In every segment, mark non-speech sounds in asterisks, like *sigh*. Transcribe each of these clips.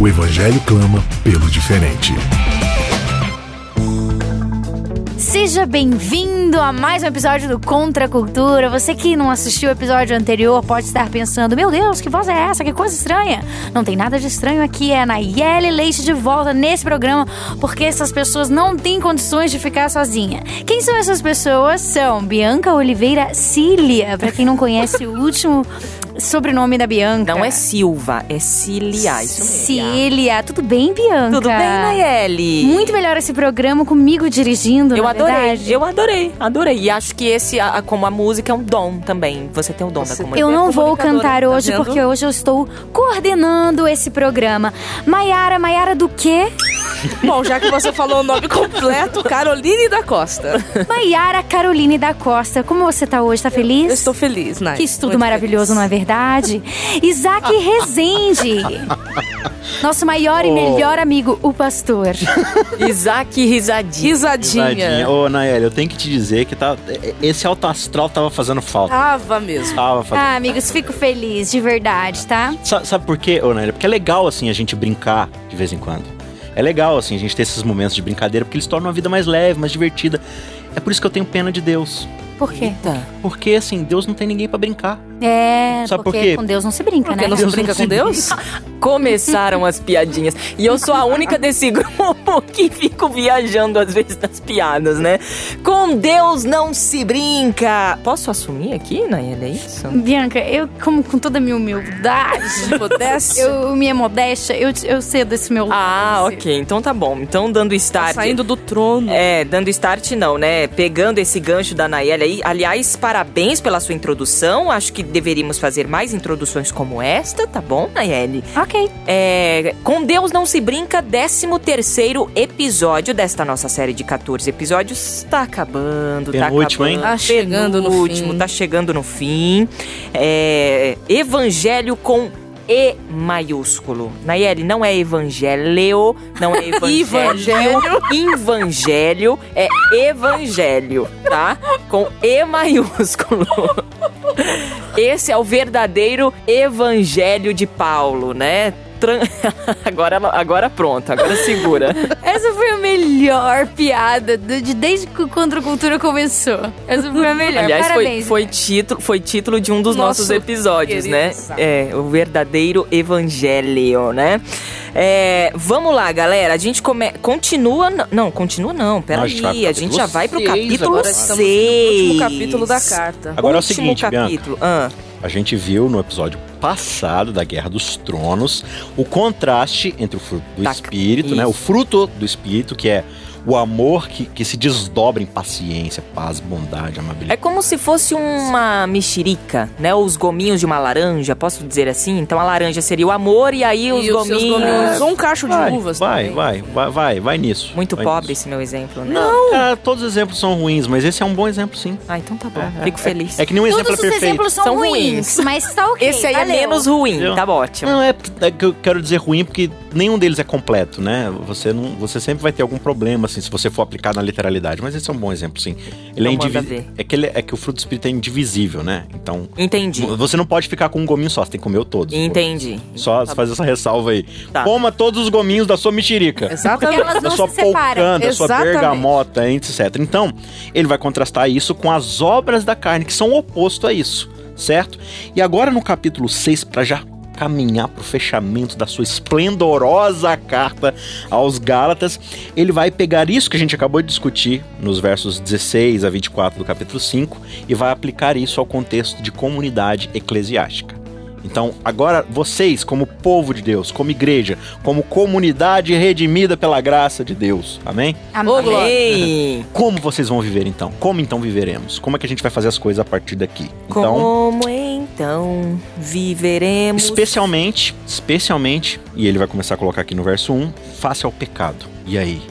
O evangelho clama pelo diferente. Seja bem-vindo a mais um episódio do Contra a Cultura. Você que não assistiu o episódio anterior pode estar pensando: Meu Deus, que voz é essa? Que coisa estranha. Não tem nada de estranho aqui. É a Nayeli Leite de volta nesse programa porque essas pessoas não têm condições de ficar sozinha. Quem são essas pessoas? São Bianca Oliveira Cília. Para quem não conhece o último sobrenome da Bianca. Não é Silva, é Cília. Isso mesmo. Cília. Tudo bem, Bianca? Tudo bem, Nayeli? Muito melhor esse programa comigo dirigindo, Eu na adorei, verdade. eu adorei, adorei. E acho que esse, a- a- como a música, é um dom também. Você tem o dom da Você comunicação. Eu não vou comunicadora, cantar tá hoje vendo? porque hoje eu estou coordenando esse programa. Maiara, Maiara do quê? *laughs* Bom, já que você falou o nome completo, Caroline da Costa. Maiara Caroline da Costa. Como você tá hoje? Tá feliz? Eu estou feliz, Nai. Que estudo Muito maravilhoso, feliz. não é verdade? Isaac Rezende. *laughs* Nosso maior e melhor amigo, o pastor. *laughs* Isaac Risadinha. Risadinha. Ô, Naeli, eu tenho que te dizer que tá, esse alto astral tava fazendo falta. Tava mesmo. Tava fazendo. Ah, amigos, fico feliz, de verdade, tá? Sa- Sabe por quê, ô, Naeli? Porque é legal, assim, a gente brincar de vez em quando. É legal, assim, a gente ter esses momentos de brincadeira, porque eles tornam a vida mais leve, mais divertida. É por isso que eu tenho pena de Deus. Por quê? Eita. Porque, assim, Deus não tem ninguém pra brincar. É, Sabe por porque quê? com Deus não se brinca, Porque né? não se brinca não se com Deus? *laughs* Começaram as piadinhas. E eu sou a única desse *laughs* grupo que fico viajando às vezes nas piadas, né? Com Deus não se brinca. Posso assumir aqui, Nayeli? É isso? Bianca, eu, como com toda a minha humildade, *laughs* Pudesse. eu, minha modéstia, eu, eu cedo esse meu Ah, lance. ok. Então tá bom. Então, dando Tá start. saindo do trono. É, dando start não, né? Pegando esse gancho da Nayeli aí. Aliás, parabéns pela sua introdução. Acho que deveríamos fazer mais introduções como esta, tá bom, Nayeli? Ok. É, com Deus não se brinca, 13 terceiro episódio desta nossa série de 14 episódios. Tá acabando, tá Penúltimo, hein? acabando. Tá chegando no Penúltimo, fim. Tá chegando no fim. É, evangelho com E maiúsculo. Nayeli, não é evangelho, não é *laughs* evangelho. evangelho é evangelho, tá? Com E maiúsculo. *laughs* Esse é o verdadeiro evangelho de Paulo, né? Tran- *laughs* Agora, agora pronto, agora segura. Essa foi a melhor piada do- de, desde que o Contra a Cultura começou. Essa foi a melhor. Aliás, foi, Parabéns. foi, título, foi título de um dos Nosso nossos episódios, querido né? É, o verdadeiro evangelho, né? É, vamos lá, galera. A gente come... continua. Não, continua não. Peraí. A gente já vai pro seis capítulo agora. 6. Estamos no último capítulo da carta. Agora é o Último seguinte, Bianca. capítulo. Ah, A gente viu no episódio passado da Guerra dos Tronos o contraste entre o fruto do Da- Espírito, né? isso. O fruto do Espírito, que é o amor que, que se desdobra em paciência, paz, bondade, É amabilidade. como se fosse uma mexerica, né? Os gominhos de uma laranja, posso dizer assim? Então a laranja seria o amor e aí os e os seus gominhos. gominhos. Ou um cacho de Vai, uvas vai, vai, vai, vai, vai nisso. Muito vai pobre nisso. esse meu exemplo, né? Não, cara, todos os exemplos são ruins, mas esse é um bom exemplo, sim. Ah, então tá bom. É, é, Fico feliz. É que nenhum exemplo Todos é os perfeito. exemplos são, São ruins, ruins. mas tá ok. *laughs* Esse aí valeu. é menos ruim, Entendeu? tá ótimo. Não, é, é que eu quero dizer ruim porque nenhum deles é completo, né? Você não, você sempre vai ter algum problema assim se você for aplicar na literalidade, mas esse é um bom exemplo, sim. Ele é Então manda indivisível. É que ele, é que o fruto do espírito é indivisível, né? Então, Entendi. você não pode ficar com um gominho só, você tem que comer todos. Entendi. Só Tá fazer essa ressalva aí. Tá. Coma todos os gominhos da sua mexerica. *laughs* Porque Exatamente. elas Da não sua se polcã, da sua bergamota, etc. Então, ele vai contrastar isso com as obras da carne, que são o oposto a isso, certo? E agora no capítulo 6, para já caminhar para o fechamento da sua esplendorosa carta aos Gálatas, ele vai pegar isso que a gente acabou de discutir nos versos 16 a 24 do capítulo 5 e vai aplicar isso ao contexto de comunidade eclesiástica. Então, agora vocês, como povo de Deus, como igreja, como comunidade redimida pela graça de Deus, amém? Amém. Como vocês vão viver então? Como então viveremos? Como é que a gente vai fazer as coisas a partir daqui? Então, Como então viveremos? especialmente, especialmente, e ele vai começar a colocar aqui no verso 1, face ao pecado. E aí?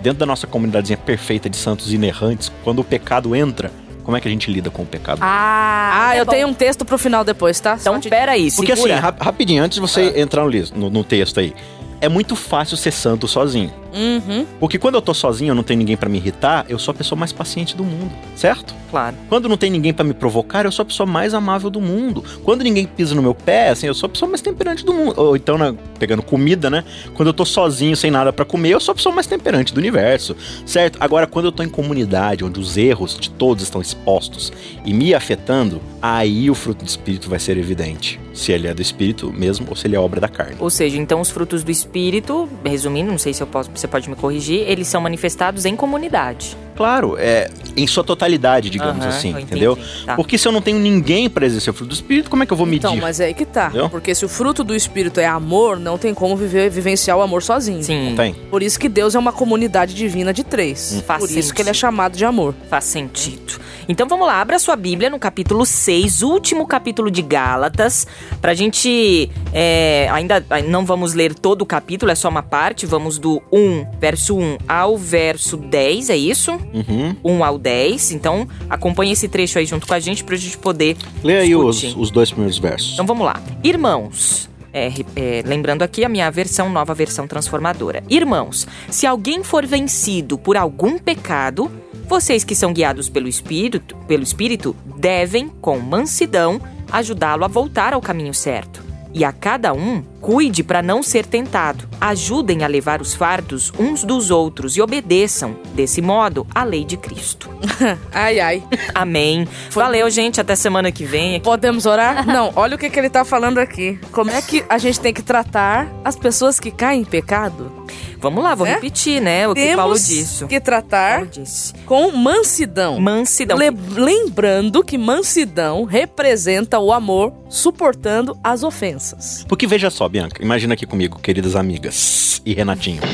Dentro da nossa comunidadezinha perfeita de santos inerrantes, quando o pecado entra, como é que a gente lida com o pecado? Ah, Ah, é eu bom. tenho um texto pro final depois, tá? Então, te- peraí, Porque assim, segura. rap- rapidinho, antes de você entrar no, lis- no- no texto aí, é muito fácil ser santo sozinho. Uhum. Porque quando eu tô sozinho, eu não tenho ninguém pra me irritar, eu sou a pessoa mais paciente do mundo, certo? Claro. Quando não tem ninguém pra me provocar, eu sou a pessoa mais amável do mundo. Quando ninguém pisa no meu pé, assim, eu sou a pessoa mais temperante do mundo. Ou então, né, pegando comida, né? Quando eu tô sozinho, sem nada pra comer, eu sou a pessoa mais temperante do universo, certo? Agora, quando eu tô em comunidade, onde os erros de todos estão expostos e me afetando, aí o fruto do espírito vai ser evidente. Se ele é do espírito mesmo ou se ele é obra da carne. Ou seja, então os frutos do espírito, resumindo, não sei se eu posso, você pode me corrigir, eles são manifestados em comunidade. Claro, é em sua totalidade, digamos Aham, assim, entendeu? Tá. Porque se eu não tenho ninguém pra exercer o fruto do espírito, como é que eu vou medir? Então, mas é aí que tá. Entendeu? Porque se o fruto do espírito é amor, não tem como viver, vivenciar o amor sozinho. Sim, Não tem. Por isso que Deus é uma comunidade divina de três. Hum. Faz Por isso que ele é chamado de amor. faz sentido. Então vamos lá, abra sua Bíblia no capítulo 6, último capítulo de Gálatas. Pra gente. é, ainda não vamos ler todo o capítulo, é só uma parte. Vamos do 1, verso 1 ao verso 10, é isso? Uhum. 1 ao 10. Então acompanhe esse trecho aí junto com a gente pra gente poder Lê aí os, os dois primeiros versos. Então vamos lá. Irmãos. é, é, lembrando aqui a minha versão, nova versão transformadora. Irmãos, se alguém for vencido por algum pecado, vocês que são guiados pelo Espírito, pelo Espírito devem, com mansidão, ajudá-lo a voltar ao caminho certo. E a cada um, cuide para não ser tentado. Ajudem a levar os fardos uns dos outros e obedeçam, desse modo, à lei de Cristo. *laughs* Ai, ai. Amém. Valeu, gente. Até semana que vem. Podemos orar? *laughs* Não, olha o que, que ele tá falando aqui. Como é que a gente tem que tratar as pessoas que caem em pecado? Vamos lá, vou É? repetir, né? O que Temos Paulo disse. que tratar Paulo disse. com mansidão. Mansidão. Le- lembrando que mansidão representa o amor suportando as ofensas. Porque veja só, Bianca, imagina aqui comigo, queridas amigas e Renatinho. *laughs*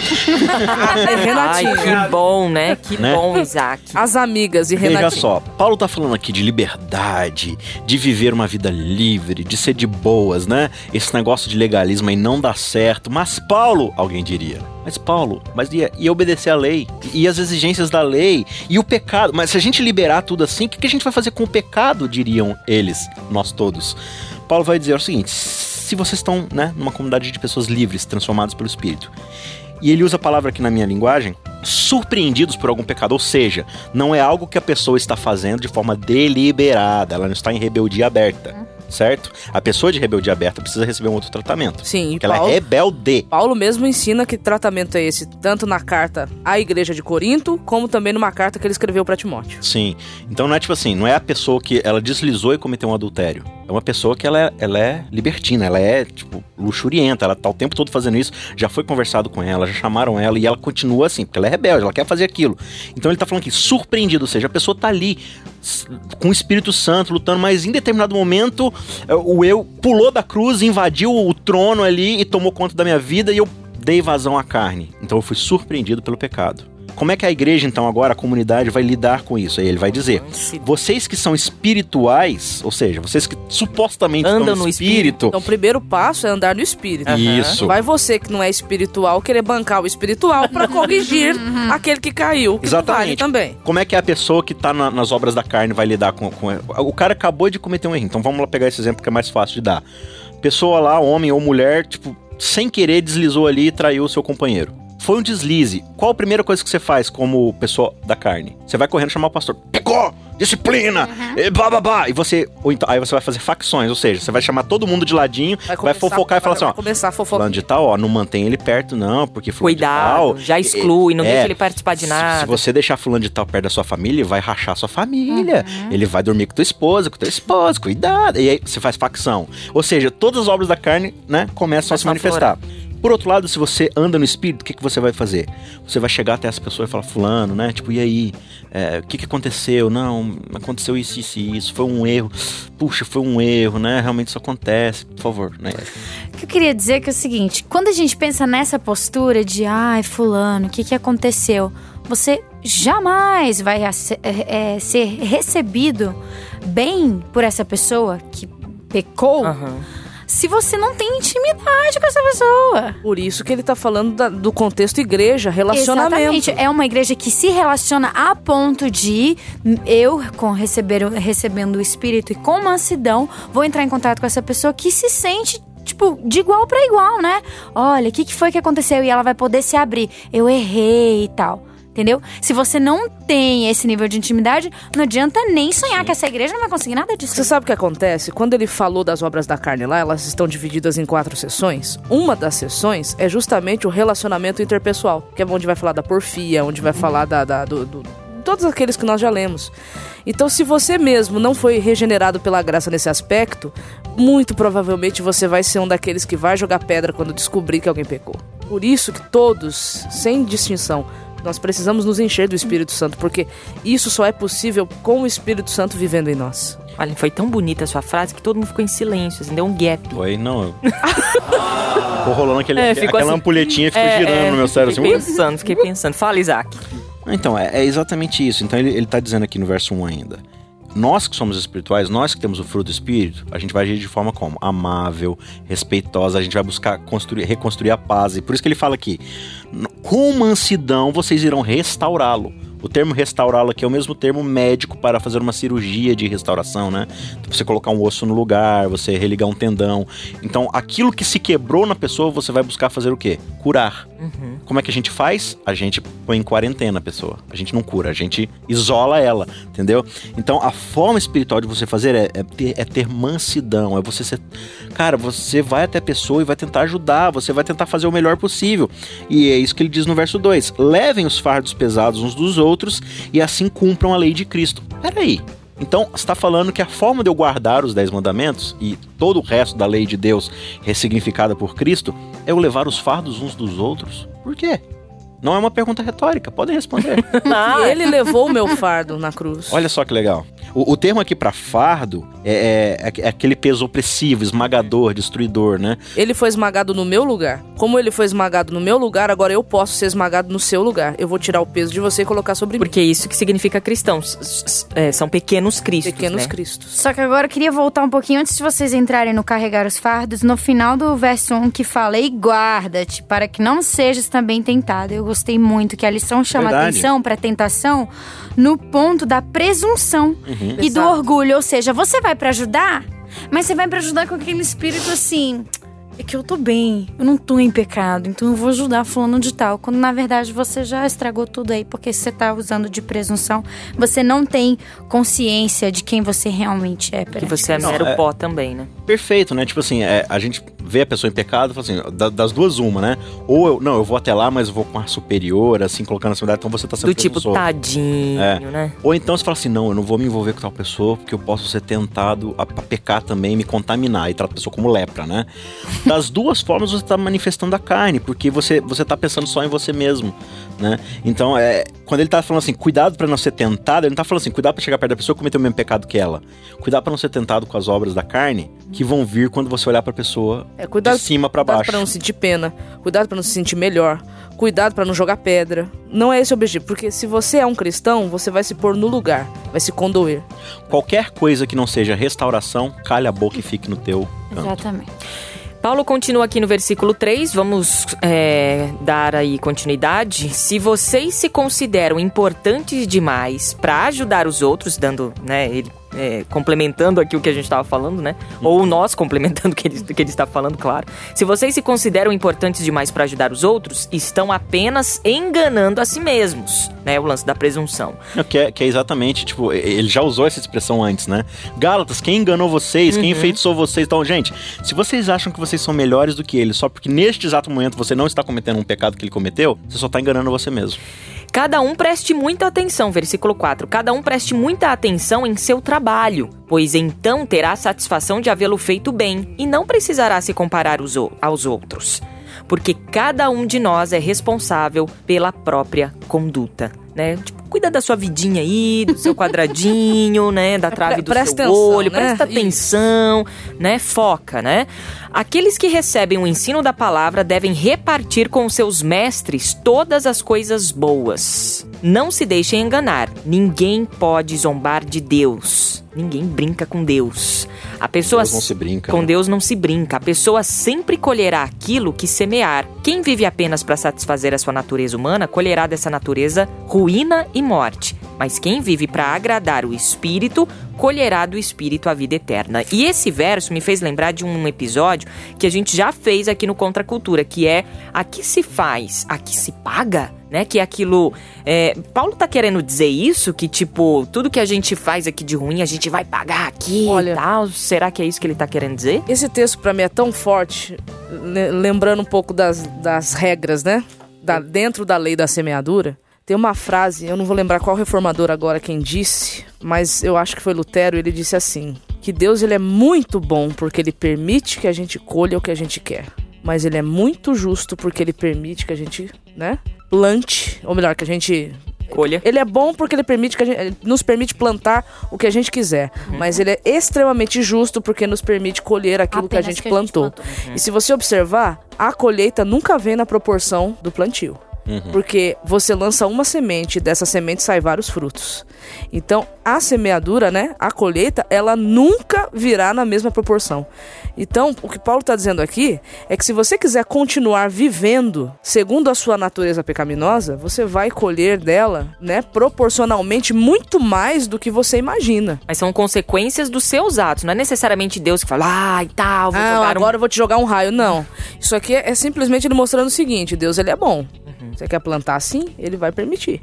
É, Renatinho. Ai, que bom, né? Que Né? bom, Isaac. As amigas e Veja Renatinho. só, Paulo tá falando aqui de liberdade, de viver uma vida livre, de ser de boas, né? Esse negócio de legalismo aí não dá certo. Mas Paulo, alguém diria. Mas Paulo, mas e, e obedecer a lei? E as exigências da lei? E o pecado? Mas se a gente liberar tudo assim, o que, que a gente vai fazer com o pecado? Diriam eles, nós todos. Paulo vai dizer o seguinte: se vocês estão, né, numa comunidade de pessoas livres, transformadas pelo Espírito, e ele usa a palavra aqui na minha linguagem, surpreendidos por algum pecado, ou seja, não é algo que a pessoa está fazendo de forma deliberada, ela não está em rebeldia aberta, certo? A pessoa de rebeldia aberta precisa receber um outro tratamento. Sim, e Porque ela é rebelde. Paulo mesmo ensina que tratamento é esse, tanto na carta à igreja de Corinto, como também numa carta que ele escreveu para Timóteo. Sim. Então não é tipo assim, não é a pessoa que ela deslizou e cometeu um adultério. É uma pessoa que ela é, ela é libertina, ela é, tipo, luxurienta, ela tá o tempo todo fazendo isso, já foi conversado com ela, já chamaram ela e ela continua assim, porque ela é rebelde, ela quer fazer aquilo. Então ele tá falando aqui, surpreendido, ou seja, a pessoa tá ali com o Espírito Santo lutando, mas em determinado momento é, o eu pulou da cruz, invadiu o trono ali e tomou conta da minha vida e eu dei vazão à carne. Então eu fui surpreendido pelo pecado. Como é que a igreja, então, agora, a comunidade, vai lidar com isso? Aí ele vai dizer: vocês que são espirituais, ou seja, vocês que supostamente Andam estão no no espírito. Então o primeiro passo é andar no espírito. Isso. Vai você que não é espiritual querer bancar o espiritual pra *laughs* corrigir *laughs* aquele que caiu. Que Exatamente. Vale também. Como é que a pessoa que tá na- nas obras da carne vai lidar com, com. O cara acabou de cometer um erro. Então vamos lá pegar esse exemplo que é mais fácil de dar. Pessoa lá, homem ou mulher, tipo, sem querer deslizou ali e traiu o seu companheiro. Foi um deslize. Qual a primeira coisa que você faz como pessoa da carne? Você vai correndo chamar o pastor. Pegou! Disciplina! E blá, blá, blá. E você. Então, aí você vai fazer facções, ou seja, você vai chamar todo mundo de ladinho, vai, começar- fofocar e falar assim: vai ó. começar a fofocar. Fulano de tal, ó, não mantém ele perto, não, porque fulano de Cuidado, tal. já exclui, não é, deixa ele participar de se- nada. Se você deixar fulano de tal perto da sua família, ele vai rachar sua família. Ele vai dormir com tua esposa, com teu esposo, cuidado. E aí você faz facção. Ou seja, todas as obras da carne, né, começam a se manifestar. Por outro lado, se você anda no espírito, o que, que você vai fazer? Você vai chegar até essa pessoa e falar, fulano, né? Tipo, e aí? É, o que, que aconteceu? Não, aconteceu isso, isso e isso. Foi um erro. Puxa, foi um erro, né? Realmente isso acontece. Por favor, né? O que eu queria dizer é que é o seguinte: quando a gente pensa nessa postura de, ai, fulano, o que, que aconteceu? Você jamais vai é, é, ser recebido bem por essa pessoa que pecou. Aham. Se você não tem intimidade com essa pessoa. Por isso que ele tá falando da- do contexto igreja, relacionamento. Exatamente. É uma igreja que se relaciona a ponto de eu, com receber, recebendo o Espírito e com mansidão, vou entrar em contato com essa pessoa que se sente. Tipo, de igual pra igual, né? Olha, o que, que foi que aconteceu? E ela vai poder se abrir. Eu errei e tal. Entendeu? Se você não tem esse nível de intimidade, não adianta nem sonhar que essa igreja não vai conseguir nada disso. Você sabe o que acontece? Quando ele falou das obras da carne lá, elas estão divididas em quatro sessões. Uma das sessões é justamente o relacionamento interpessoal, que é onde vai falar da porfia, onde vai falar da, da- do, do- todos aqueles que nós já lemos. Então, se você mesmo não foi regenerado pela graça nesse aspecto, muito provavelmente você vai ser um daqueles que vai jogar pedra quando descobrir que alguém pecou. Por isso que todos, sem distinção, nós precisamos nos encher do Espírito Santo, porque isso só é possível com o Espírito Santo vivendo em nós. Olha, foi tão bonita a sua frase que todo mundo ficou em silêncio, assim, deu um gap. Foi, não. *laughs* Ficou rolando aquele, É, ficou aquela assim- ampulhetinha ficou É, girando é, no meu cérebro. Fiquei Assim, pensando, fiquei pensando. Fala, Isaac. Então, é, é exatamente isso. Então, ele, ele tá dizendo aqui no verso 1 ainda. Nós que somos espirituais, nós que temos o fruto do Espírito, a gente vai agir de forma como? Amável, respeitosa, a gente vai buscar construir, reconstruir a paz. E por isso que ele fala aqui, "No- com mansidão vocês irão restaurá-lo. O termo restaurá-lo aqui é o mesmo termo médico para fazer uma cirurgia de restauração, né? Então, você colocar um osso no lugar, você religar um tendão. Então, aquilo que se quebrou na pessoa, você vai buscar fazer o quê? Curar. Como é que a gente faz? A gente põe em quarentena a pessoa. A gente não cura, a gente isola ela, entendeu? Então a forma espiritual de você fazer é, é ter, é ter mansidão, é você ser. Cara, você vai até a pessoa e vai tentar ajudar, você vai tentar fazer o melhor possível. E é isso que ele diz no verso 2: levem os fardos pesados uns dos outros e assim cumpram a lei de Cristo. Peraí. Então, está falando que a forma de eu guardar os Dez Mandamentos e todo o resto da lei de Deus ressignificada por Cristo é eu levar os fardos uns dos outros? Por quê? Não é uma pergunta retórica, podem responder. *laughs* Ah, E ele levou o meu fardo na cruz. Olha só que legal. O, o termo aqui para fardo é, é- é aquele peso opressivo, esmagador, destruidor, né? Ele foi esmagado no meu lugar. Como ele foi esmagado no meu lugar, agora eu posso ser esmagado no seu lugar. Eu vou tirar o peso de você e colocar sobre Porque é isso que significa cristão. S- s- é, são pequenos mim. cristos, Pequenos né? cristos. Só que agora eu queria voltar um pouquinho antes de vocês entrarem no carregar os fardos, no final do verso 1 que fala: E guarda-te para que não sejas também tentado. Eu gostei muito que a lição chama Verdade. atenção para tentação no ponto da presunção e do orgulho. Ou seja, você vai para ajudar, mas você vai para ajudar com aquele espírito assim. É que eu tô bem, eu não tô em pecado, então eu vou ajudar fulano de tal. Quando na verdade você já estragou tudo aí, porque você tá usando de presunção, você não tem consciência de quem você realmente é. Que você é mero é- pó também, né? Perfeito, né? Tipo assim, é, a gente vê a pessoa em pecado e fala assim, da- das duas uma, né? Ou eu, não, eu vou até lá, mas eu vou com ar superior, assim, colocando a cidade, então você tá sendo Do tipo, presunçoso. tadinho, É. né? Ou então você fala assim, não, eu não vou me envolver com tal pessoa porque eu posso ser tentado a, a pecar também, me contaminar e trata a pessoa como lepra, né? Das duas formas você tá manifestando a carne, porque você, você tá pensando só em você mesmo, né? Então, é, quando ele tá falando assim, cuidado pra não ser tentado, ele não tá falando assim, cuidado pra chegar perto da pessoa e cometer o mesmo pecado que ela. Cuidado pra não ser tentado com as obras da carne que vão vir quando você olhar pra pessoa É, cuidado, de cima pra cuidado baixo. pra não sentir pena. Cuidado pra não se sentir melhor. Cuidado pra não jogar pedra. Não é esse o objetivo, porque se você é um cristão, você vai se pôr no lugar, vai se condoer. Qualquer coisa que não seja restauração, calha a boca e fique no teu canto. Exatamente. Paulo continua aqui no versículo 3, vamos é, dar aí continuidade. Se vocês se consideram importantes demais para ajudar os outros, dando, né, ele, é, complementando aqui o que a gente estava falando, né? Ou nós complementando o que ele, o que ele está falando, claro. Se vocês se consideram importantes demais para ajudar os outros, estão apenas enganando a si mesmos, né? O lance da presunção. Não, Que é, que é exatamente, tipo, ele já usou essa expressão antes, né? Gálatas, quem enganou vocês? Quem enfeitiçou vocês? Então, gente, se vocês acham que vocês são melhores do que ele, só porque neste exato momento você não está cometendo um pecado que ele cometeu, você só está enganando você mesmo. Cada um preste muita atenção, versículo 4. Cada um preste muita atenção em seu trabalho, pois então terá a satisfação de havê-lo feito bem e não precisará se comparar aos outros. Porque cada um de nós é responsável pela própria conduta. Né? Tipo, cuida da sua vidinha aí, do seu quadradinho, *laughs* né? Da trave do Presta seu atenção, olho, né? presta Isso. atenção, né? Foca, né? Aqueles que recebem o ensino da palavra devem repartir com os seus mestres todas as coisas boas. Não se deixem enganar. Ninguém pode zombar de Deus. Ninguém brinca com Deus. A pessoa Deus não se brinca, com né? Deus não se brinca. A pessoa sempre colherá aquilo que semear. Quem vive apenas para satisfazer a sua natureza humana colherá dessa natureza ruína e morte. Mas quem vive para agradar o espírito colherá do espírito a vida eterna. E esse verso me fez lembrar de um episódio que a gente já fez aqui no Contra a Cultura, que é aqui se faz, aqui se paga. Né, que é aquilo. é, Paulo tá querendo dizer isso? Que, tipo, tudo que a gente faz aqui de ruim, a gente vai pagar aqui Olha- e tal. Será que é isso que ele tá querendo dizer? Esse texto pra mim é tão forte, le- lembrando um pouco das, das regras, né? Da, dentro da lei da semeadura. Tem uma frase, eu não vou lembrar qual reformador agora quem disse, mas eu acho que foi Lutero, ele disse assim: que Deus ele é muito bom porque ele permite que a gente colha o que a gente quer. Mas ele é muito justo porque ele permite que a gente, né, plante, ou melhor, que a gente Colha. ele é bom porque ele permite que a gente, nos permite plantar o que a gente quiser, Uhum. mas ele é extremamente justo porque nos permite colher aquilo que a Apenas gente que a gente plantou. plantou. E se você observar, a colheita nunca vem na proporção do plantio. Porque você lança uma semente e dessa semente sai vários frutos. Então, a semeadura, né, a colheita, ela nunca virá na mesma proporção. Então, o que Paulo está dizendo aqui é que se você quiser continuar vivendo segundo a sua natureza pecaminosa, você vai colher dela, né, proporcionalmente muito mais do que você imagina. Mas são consequências dos seus atos. Não é necessariamente Deus que fala, ah, e tal, vou Ah, jogar um agora eu vou te jogar um raio. Não. Isso aqui é, é simplesmente ele mostrando o seguinte: Deus ele é bom. Você quer plantar assim? Ele vai permitir.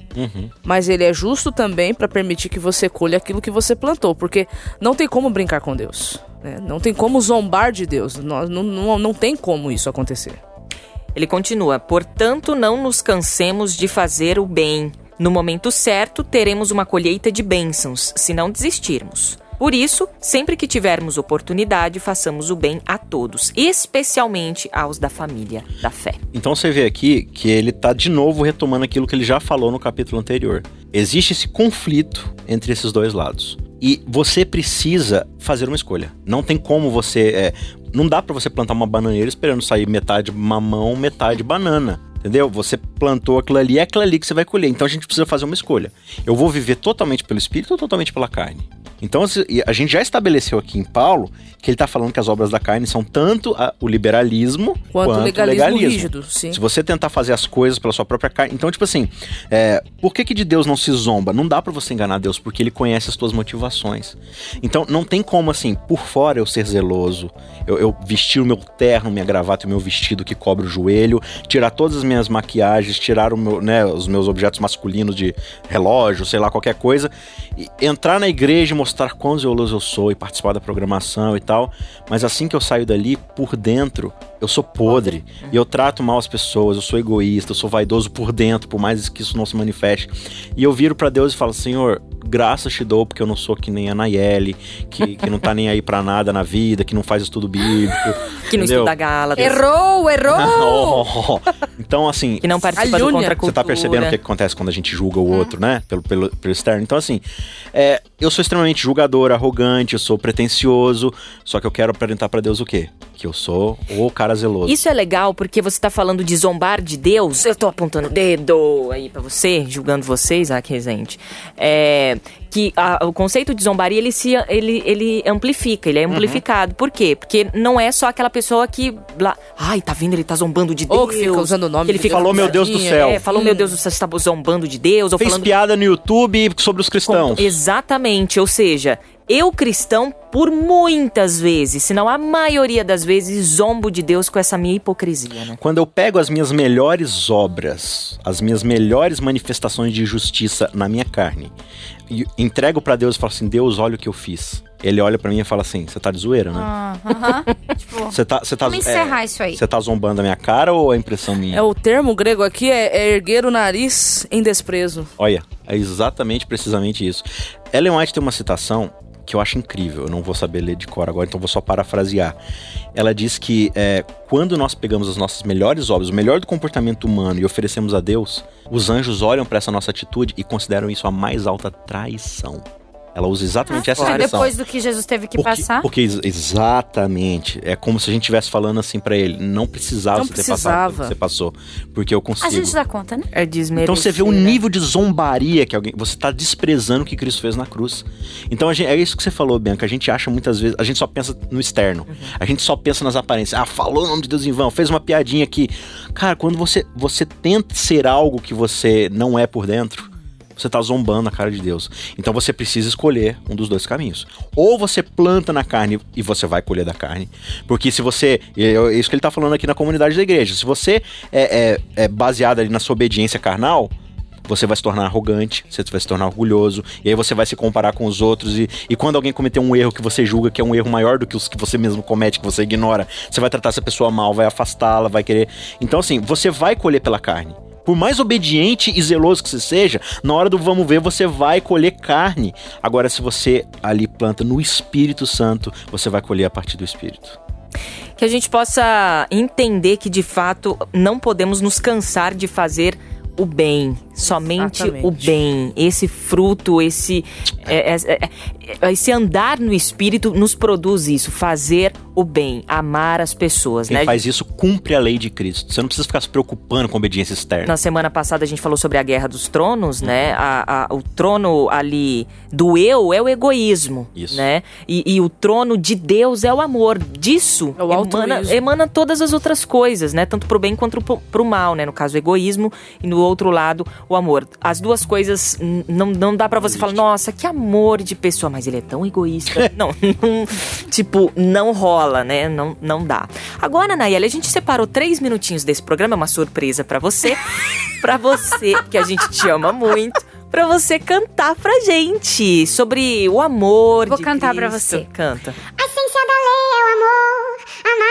Mas ele é justo também para permitir que você colha aquilo que você plantou. Porque não tem como brincar com Deus. né? Não tem como zombar de Deus. Não, não, não tem como isso acontecer. Ele continua: portanto, não nos cansemos de fazer o bem. No momento certo, teremos uma colheita de bênçãos, se não desistirmos. Por isso, sempre que tivermos oportunidade, façamos o bem a todos, especialmente aos da família da fé. Então você vê aqui que ele tá de novo retomando aquilo que ele já falou no capítulo anterior. Existe esse conflito entre esses dois lados. E você precisa fazer uma escolha. Não tem como você. é, não dá pra você plantar uma bananeira esperando sair metade mamão, metade banana. Entendeu? Você plantou aquilo ali, é aquilo ali que você vai colher. Então a gente precisa fazer uma escolha. Eu vou viver totalmente pelo espírito ou totalmente pela carne? Então a gente já estabeleceu aqui em Paulo que ele está falando que as obras da carne são tanto a- o liberalismo Quanto, quanto o legalismo, legalismo. rígido, sim. Se você tentar fazer as coisas pela sua própria carne. Então, tipo assim, é, por que, que de Deus não se zomba? Não dá pra você enganar Deus, porque ele conhece as tuas motivações. Então, não tem como, assim, por fora eu ser zeloso, eu, eu vestir o meu terno, minha gravata e o meu vestido que cobre o joelho, tirar todas as minhas maquiagens, tirar meu, né, os meus objetos masculinos de relógio, sei lá, qualquer coisa, e entrar na igreja e mostrar quão zeloso eu sou e participar da programação e tal. Mas assim que eu saio dali, por dentro, eu sou podre. E eu trato mal as pessoas, eu sou egoísta, eu sou vaidoso por dentro, por mais que isso não se manifeste. E eu viro pra Deus e falo, Senhor, graças te dou, porque eu não sou que nem a Nayeli, que, que não tá nem aí pra nada na vida, que não faz estudo bíblico. *laughs* Que não entendeu? estuda Gálatas, Errou, errou! *laughs* Oh, então, assim, que não participa do. Contra você tá percebendo o que acontece quando a gente julga o outro, né? Pelo, pelo, pelo externo. Então, assim, é, eu sou extremamente julgador, arrogante, eu sou pretencioso, só que eu quero apresentar pra Deus o quê? Que eu sou o cara zeloso. Isso é legal porque você tá falando de zombar de Deus. Eu tô apontando o dedo aí pra você, julgando vocês, ah, que resente. É, que a- o conceito de zombaria, ele se ele, ele amplifica, ele é Uhum. amplificado. Por quê? Porque não é só aquela pessoa que lá, ai, tá vendo, ele tá zombando de Deus. Ou que fica usando o nome que ele de fica Falou, meu Deus do céu. É, falou, meu Deus, você está zombando de Deus. Ou Fez falando piada no YouTube sobre os cristãos. Exatamente, ou seja, eu cristão por muitas vezes, se não a maioria das vezes, zombo de Deus com essa minha hipocrisia, né? Quando eu pego as minhas melhores obras, as minhas melhores manifestações de justiça na minha carne, e entrego pra Deus e falo assim: Deus, olha o que eu fiz. Ele olha pra mim e fala assim: Você tá de zoeira, né? Ah, aham. *laughs* tipo, Você tá, você tá, vamos encerrar isso aí. Você tá zombando a minha cara ou é impressão minha? É o termo grego aqui é, é erguer o nariz em desprezo. Olha, é exatamente, precisamente isso. Ellen White tem uma citação que eu acho incrível. Eu não vou saber ler de cor agora, então vou só parafrasear. Ela diz que é, quando nós pegamos as nossas melhores obras, o melhor do comportamento humano e oferecemos a Deus, os anjos olham para essa nossa atitude e consideram isso a mais alta traição. Ela usa exatamente Ah, essa expressão. depois do que Jesus teve que porque, passar. porque ex- exatamente. É como se a gente estivesse falando assim pra ele. Não precisava Não você ter passado precisava. você passou. Porque eu consigo. A gente dá conta, né? É desmerecer. Então você vê o nível de zombaria que alguém. Você tá desprezando o que Cristo fez na cruz. Então a gente- é isso que você falou, Bianca. A gente acha muitas vezes. A gente só pensa no externo. A gente só pensa nas aparências. Ah, falou o nome de Deus em vão, fez uma piadinha aqui. Cara, quando você, você tenta ser algo que você não é por dentro. Você tá zombando a cara de Deus. Então você precisa escolher um dos dois caminhos. Ou você planta na carne e você vai colher da carne. Porque se você. É isso que ele tá falando aqui na comunidade da igreja. Se você é, é, é baseado ali na sua obediência carnal, você vai se tornar arrogante, você vai se tornar orgulhoso, e aí você vai se comparar com os outros. E, e quando alguém cometer um erro que você julga que é um erro maior do que os que você mesmo comete, que você ignora, você vai tratar essa pessoa mal, vai afastá-la, vai querer. Então, assim, você vai colher pela carne. Por mais obediente e zeloso que você seja, na hora do vamos ver, você vai colher carne. Agora, se você ali planta no Espírito Santo, você vai colher a partir do Espírito. Que a gente possa entender que de fato não podemos nos cansar de fazer o bem, somente Exatamente. o bem. Esse fruto, esse é, é, é, é, esse andar no espírito nos produz isso, fazer o bem, amar as pessoas, Quem né? faz isso cumpre a lei de Cristo. Você não precisa ficar se preocupando com obediência externa. Na semana passada a gente falou sobre a guerra dos tronos, né? A- a- o trono ali do eu é o egoísmo, Isso. né? E, e o trono de Deus é o amor. Disso É o emana, emana todas as outras coisas, né? Tanto pro bem quanto pro, pro mal, né? No caso, o egoísmo e no outro lado, o amor. As duas coisas não, não dá pra você falar, nossa, que amor de pessoa, mas ele é tão egoísta. *laughs* não, não, tipo, não rola, né? Não, não dá. Agora, Nayeli, a gente separou três minutinhos desse programa, é uma surpresa pra você. *laughs* pra você, que a gente te ama muito. Pra você cantar pra gente sobre o amor Vou de cantar pra Cristo. você. Canta.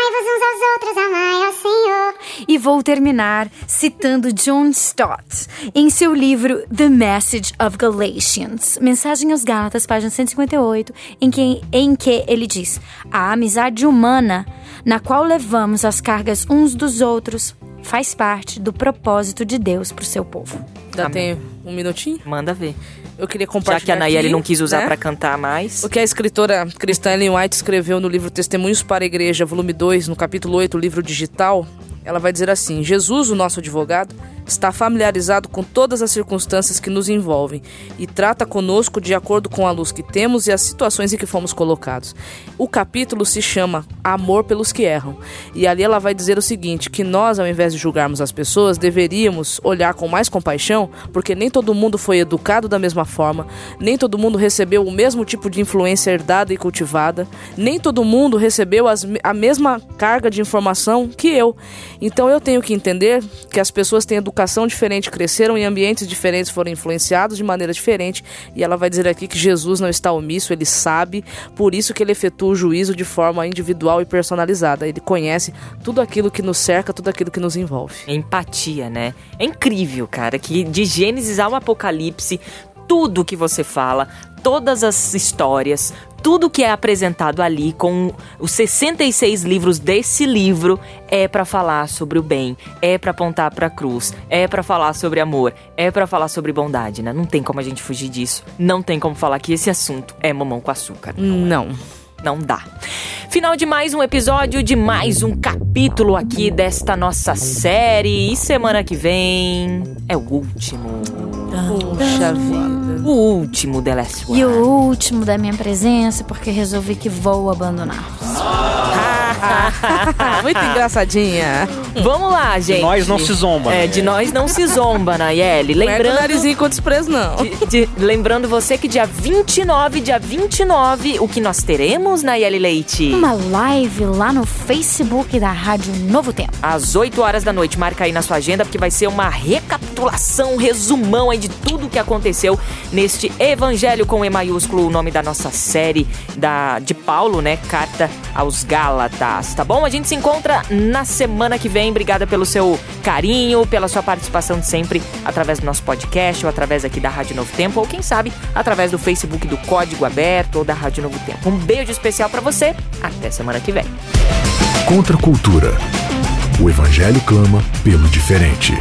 Amai-vos uns aos outros, amai ao Senhor. E vou terminar citando John Stott em seu livro The Message of Galatians, Mensagem aos Gálatas, página 158, em que, em que ele diz: A amizade humana, na qual levamos as cargas uns dos outros, faz parte do propósito de Deus para o seu povo. Ainda Amém. tem um minutinho? Manda ver. Eu queria Já compartilhar que a Nayeli aqui, não quis usar né? pra cantar mais. O que a escritora cristã Ellen White escreveu no livro Testemunhos para a Igreja, volume 2, no capítulo 8, livro digital, ela vai dizer assim: Jesus, o nosso advogado, está familiarizado com todas as circunstâncias que nos envolvem e trata conosco de acordo com a luz que temos e as situações em que fomos colocados. O capítulo se chama Amor pelos que erram. E ali ela vai dizer o seguinte: que nós, ao invés de julgarmos as pessoas, deveríamos olhar com mais compaixão, porque nem todo mundo foi educado da mesma forma, nem todo mundo recebeu o mesmo tipo de influência herdada e cultivada, nem todo mundo recebeu as a mesma carga de informação que eu. Então eu tenho que entender que as pessoas têm educação diferente, cresceram em ambientes diferentes, foram influenciados de maneira diferente, e ela vai dizer aqui que Jesus não está omisso, ele sabe, por isso que ele efetua o juízo de forma individual e personalizada. Ele conhece tudo aquilo que nos cerca, tudo aquilo que nos envolve. Empatia, né? É incrível, cara, que de Gênesis ao Apocalipse, tudo que você fala, todas as histórias, tudo que é apresentado ali com os 66 livros desse livro é pra falar sobre o bem, é pra apontar pra cruz, é pra falar sobre amor, é pra falar sobre bondade, né? Não tem como a gente fugir disso. Não tem como falar que esse assunto é mamão com açúcar. Não. Não dá. Final de mais um episódio, de mais um capítulo aqui desta nossa série. E semana que vem é o último. Puxa vida. O último The Last One. E o último da minha presença, porque resolvi que vou abandonar. *laughs* Muito engraçadinha. Vamos lá, gente. nós não se zomba, É, né? de nós não se zomba, Nayeli. Não é com o Lembrando. narizinho com desprezo, não. de- de- lembrando você que dia 29, dia 29, o que nós teremos, Nayeli Leite? Uma live lá no Facebook da Rádio Novo Tempo. Às 8 horas da noite, marca aí na sua agenda, porque vai ser uma recapitulação, um resumão aí de tudo o que aconteceu neste Evangelho com E maiúsculo, o nome da nossa série da, de Paulo, né? Carta aos Gálatas. Tá bom? A gente se encontra na semana que vem. Obrigada pelo seu carinho, pela sua participação de sempre através do nosso podcast ou através aqui da Rádio Novo Tempo, ou quem sabe através do Facebook do Código Aberto ou da Rádio Novo Tempo. Um beijo especial para você. Até semana que vem. Contra a cultura. O Evangelho clama pelo diferente.